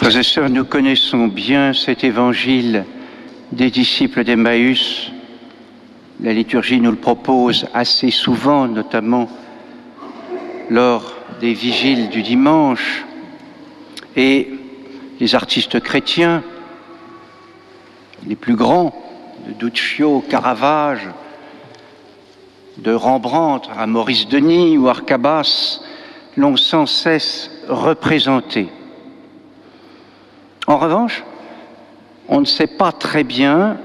Frères et sœurs, nous connaissons bien cet évangile des disciples d'Emmaüs. La liturgie nous le propose assez souvent, notamment lors des vigiles du dimanche. Et les artistes chrétiens, les plus grands, de Duccio, Caravage, de Rembrandt à Maurice Denis ou Arcabas, l'ont sans cesse représenté. En revanche, on ne sait pas très bien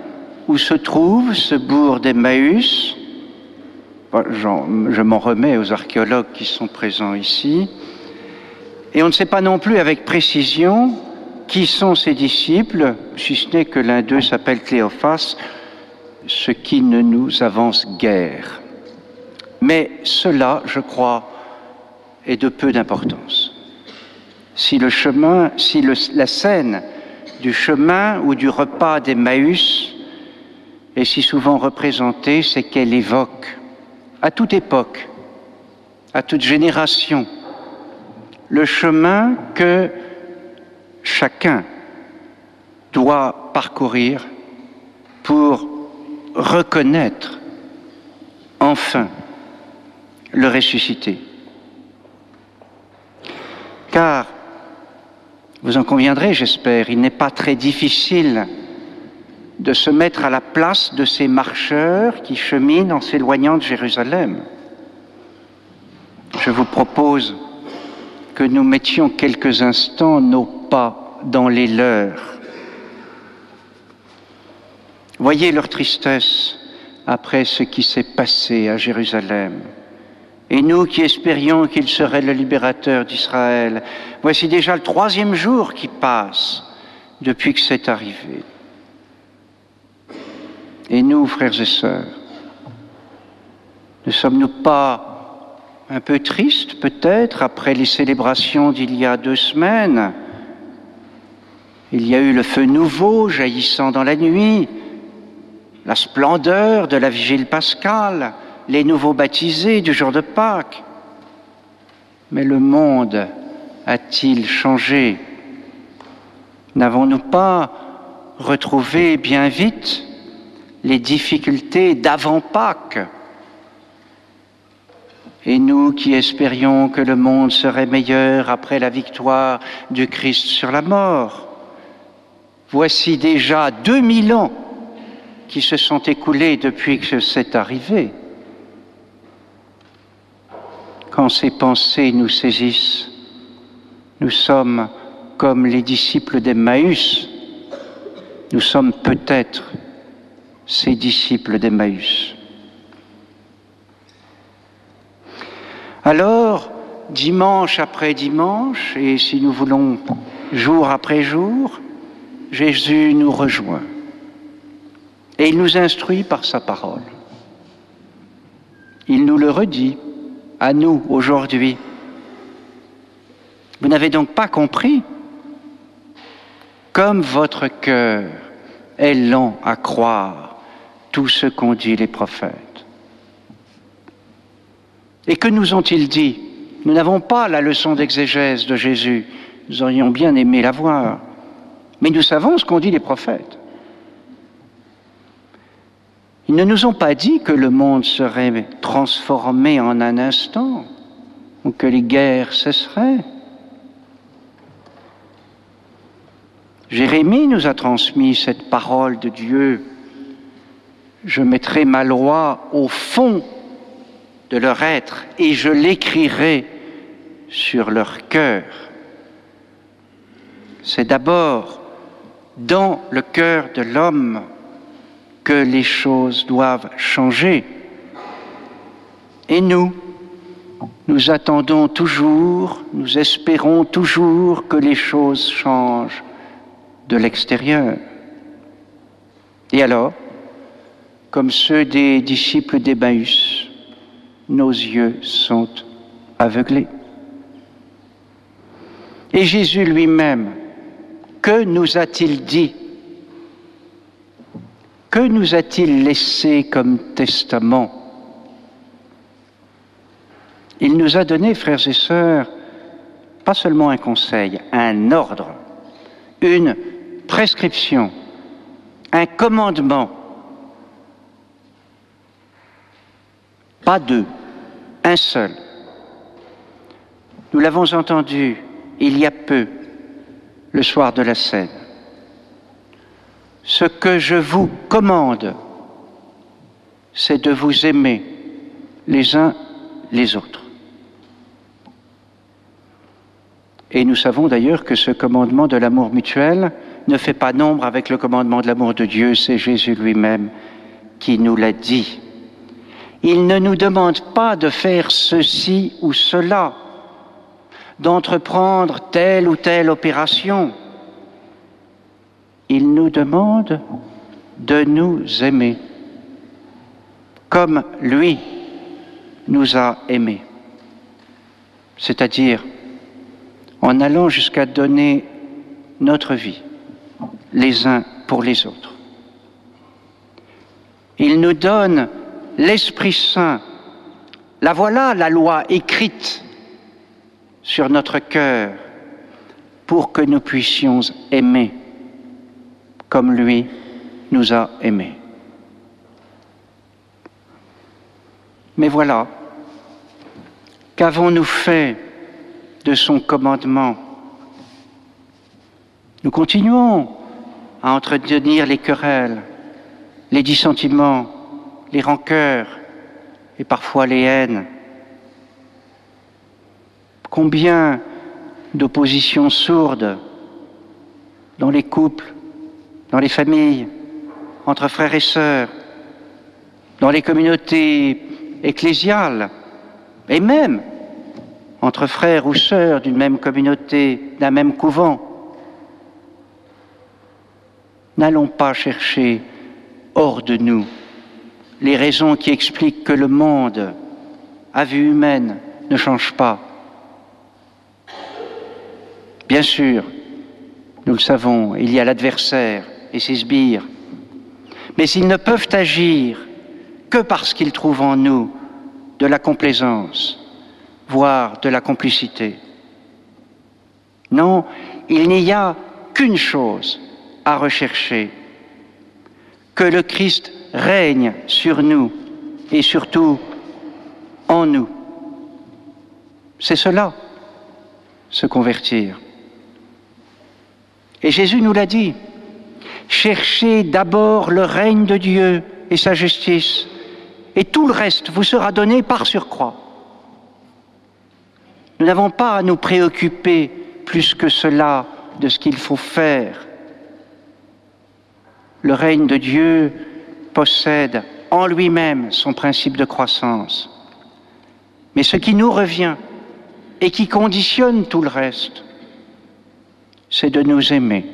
où se trouve ce bourg d'Emmaüs. Je m'en remets aux archéologues qui sont présents ici. Et on ne sait pas non plus avec précision qui sont ses disciples, si ce n'est que l'un d'eux s'appelle Cléophas, ce qui ne nous avance guère. Mais cela, je crois, est de peu d'importance. Si le chemin, si la scène du chemin ou du repas d'Emmaüs est si souvent représentée, c'est qu'elle évoque à toute époque, à toute génération, le chemin que chacun doit parcourir pour reconnaître enfin le ressuscité. Vous en conviendrez, j'espère, il n'est pas très difficile de se mettre à la place de ces marcheurs qui cheminent en s'éloignant de Jérusalem. Je vous propose que nous mettions quelques instants nos pas dans les leurs. Voyez leur tristesse après ce qui s'est passé à Jérusalem. Et nous qui espérions qu'il serait le libérateur d'Israël, voici déjà le troisième jour qui passe depuis que c'est arrivé. Et nous, frères et sœurs, ne sommes-nous pas un peu tristes peut-être après les célébrations d'il y a deux semaines? Il y a eu le feu nouveau jaillissant dans la nuit, la splendeur de la vigile pascale, les nouveaux baptisés du jour de Pâques. Mais le monde a-t-il changé? N'avons-nous pas retrouvé bien vite les difficultés d'avant Pâques? Et nous qui espérions que le monde serait meilleur après la victoire du Christ sur la mort, voici déjà 2000 ans qui se sont écoulés depuis que c'est arrivé quand ces pensées nous saisissent, nous sommes comme les disciples d'Emmaüs, nous sommes peut-être ces disciples d'Emmaüs. Alors, dimanche après dimanche, et si nous voulons jour après jour, Jésus nous rejoint et il nous instruit par sa parole. Il nous le redit à nous aujourd'hui. Vous n'avez donc pas compris comme votre cœur est lent à croire tout ce qu'ont dit les prophètes. Et que nous ont-ils dit? Nous n'avons pas la leçon d'exégèse de Jésus, nous aurions bien aimé la voir, mais nous savons ce qu'ont dit les prophètes. Ils ne nous ont pas dit que le monde serait transformé en un instant ou que les guerres cesseraient. Jérémie nous a transmis cette parole de Dieu. Je mettrai ma loi au fond de leur être et je l'écrirai sur leur cœur. C'est d'abord dans le cœur de l'homme que les choses doivent changer. Et nous, nous attendons toujours, nous espérons toujours que les choses changent de l'extérieur. Et alors, comme ceux des disciples d'Emmaüs, nos yeux sont aveuglés. Et Jésus lui-même, que nous a-t-il dit que nous a-t-il laissé comme testament? Il nous a donné, frères et sœurs, pas seulement un conseil, un ordre. une prescription, un commandement. Pas deux, un seul. Nous l'avons entendu il y a peu, le soir de la scène. Ce que je vous commande, c'est de vous aimer les uns les autres. Et nous savons d'ailleurs que ce commandement de l'amour mutuel ne fait pas nombre avec le commandement de l'amour de Dieu, c'est Jésus lui-même qui nous l'a dit. Il ne nous demande pas de faire ceci ou cela, d'entreprendre telle ou telle opération. Il nous demande de nous aimer comme lui nous a aimés, c'est-à-dire en allant jusqu'à donner notre vie les uns pour les autres. Il nous donne l'Esprit Saint. La voilà, la loi écrite sur notre cœur pour que nous puissions aimer comme lui nous a aimés. Mais voilà, qu'avons-nous fait de son commandement? Nous continuons à entretenir les querelles, les dissentiments, les rancœurs et parfois les haines. Combien d'oppositions sourdes dans les couples, dans les familles, entre frères et sœurs, dans les communautés ecclésiales, et même entre frères ou sœurs d'une même communauté, d'un même couvent. N'allons pas chercher hors de nous les raisons qui expliquent que le monde, à vue humaine, ne change pas. Bien sûr, nous le savons, il y a l'adversaire et ses sbires, mais ils ne peuvent agir que parce qu'ils trouvent en nous de la complaisance, voire de la complicité. Non, il n'y a qu'une chose à rechercher, que le Christ règne sur nous et surtout en nous. C'est cela, se convertir. Et Jésus nous l'a dit, cherchez d'abord le règne de Dieu et sa justice, et tout le reste vous sera donné par surcroît. Nous n'avons pas à nous préoccuper plus que cela de ce qu'il faut faire. Le règne de Dieu possède en lui-même son principe de croissance. Mais ce qui nous revient et qui conditionne tout le reste, c'est de nous aimer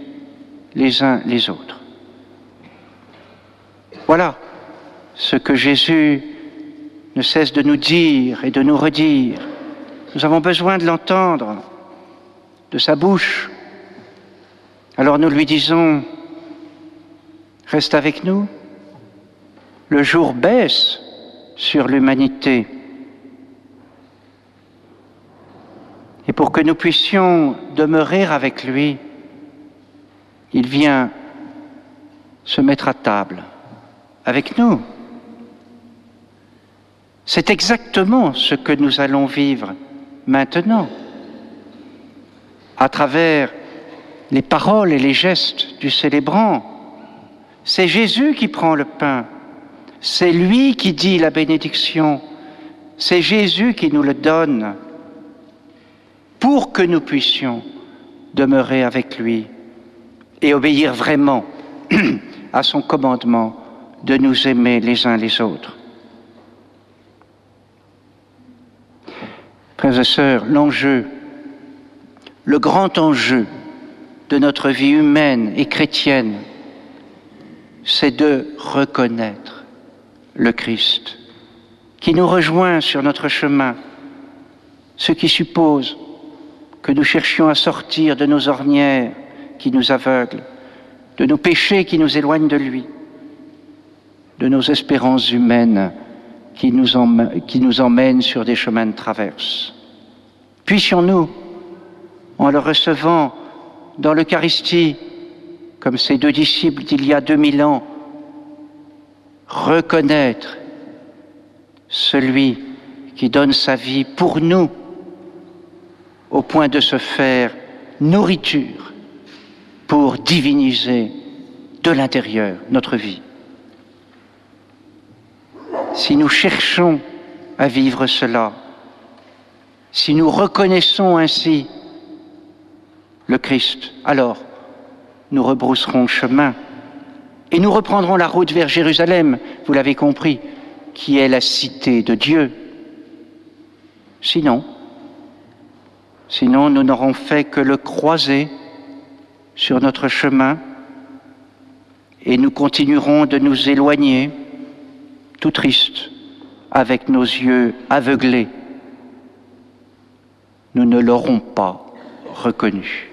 les uns les autres. Voilà ce que Jésus ne cesse de nous dire et de nous redire. Nous avons besoin de l'entendre de sa bouche. Alors nous lui disons, reste avec nous. Le jour baisse sur l'humanité. Et pour que nous puissions demeurer avec lui, il vient se mettre à table avec nous. C'est exactement ce que nous allons vivre maintenant, à travers les paroles et les gestes du célébrant. C'est Jésus qui prend le pain, c'est lui qui dit la bénédiction, c'est Jésus qui nous le donne pour que nous puissions demeurer avec lui et obéir vraiment à son commandement de nous aimer les uns les autres. Frères et sœurs, l'enjeu, le grand enjeu de notre vie humaine et chrétienne, c'est de reconnaître le Christ qui nous rejoint sur notre chemin, ce qui suppose que nous cherchions à sortir de nos ornières qui nous aveuglent, de nos péchés qui nous éloignent de lui, de nos espérances humaines qui nous, qui nous emmène sur des chemins de traverse. Puissions-nous, en le recevant dans l'Eucharistie, comme ces deux disciples d'il y a 2000 ans, reconnaître celui qui donne sa vie pour nous au point de se faire nourriture pour diviniser de l'intérieur notre vie. Si nous cherchons à vivre cela, si nous reconnaissons ainsi le Christ, alors nous rebrousserons chemin et nous reprendrons la route vers Jérusalem, vous l'avez compris, qui est la cité de Dieu. Sinon, sinon nous n'aurons fait que le croiser sur notre chemin et nous continuerons de nous éloigner, tout tristes, avec nos yeux aveuglés. Nous ne l'aurons pas reconnu.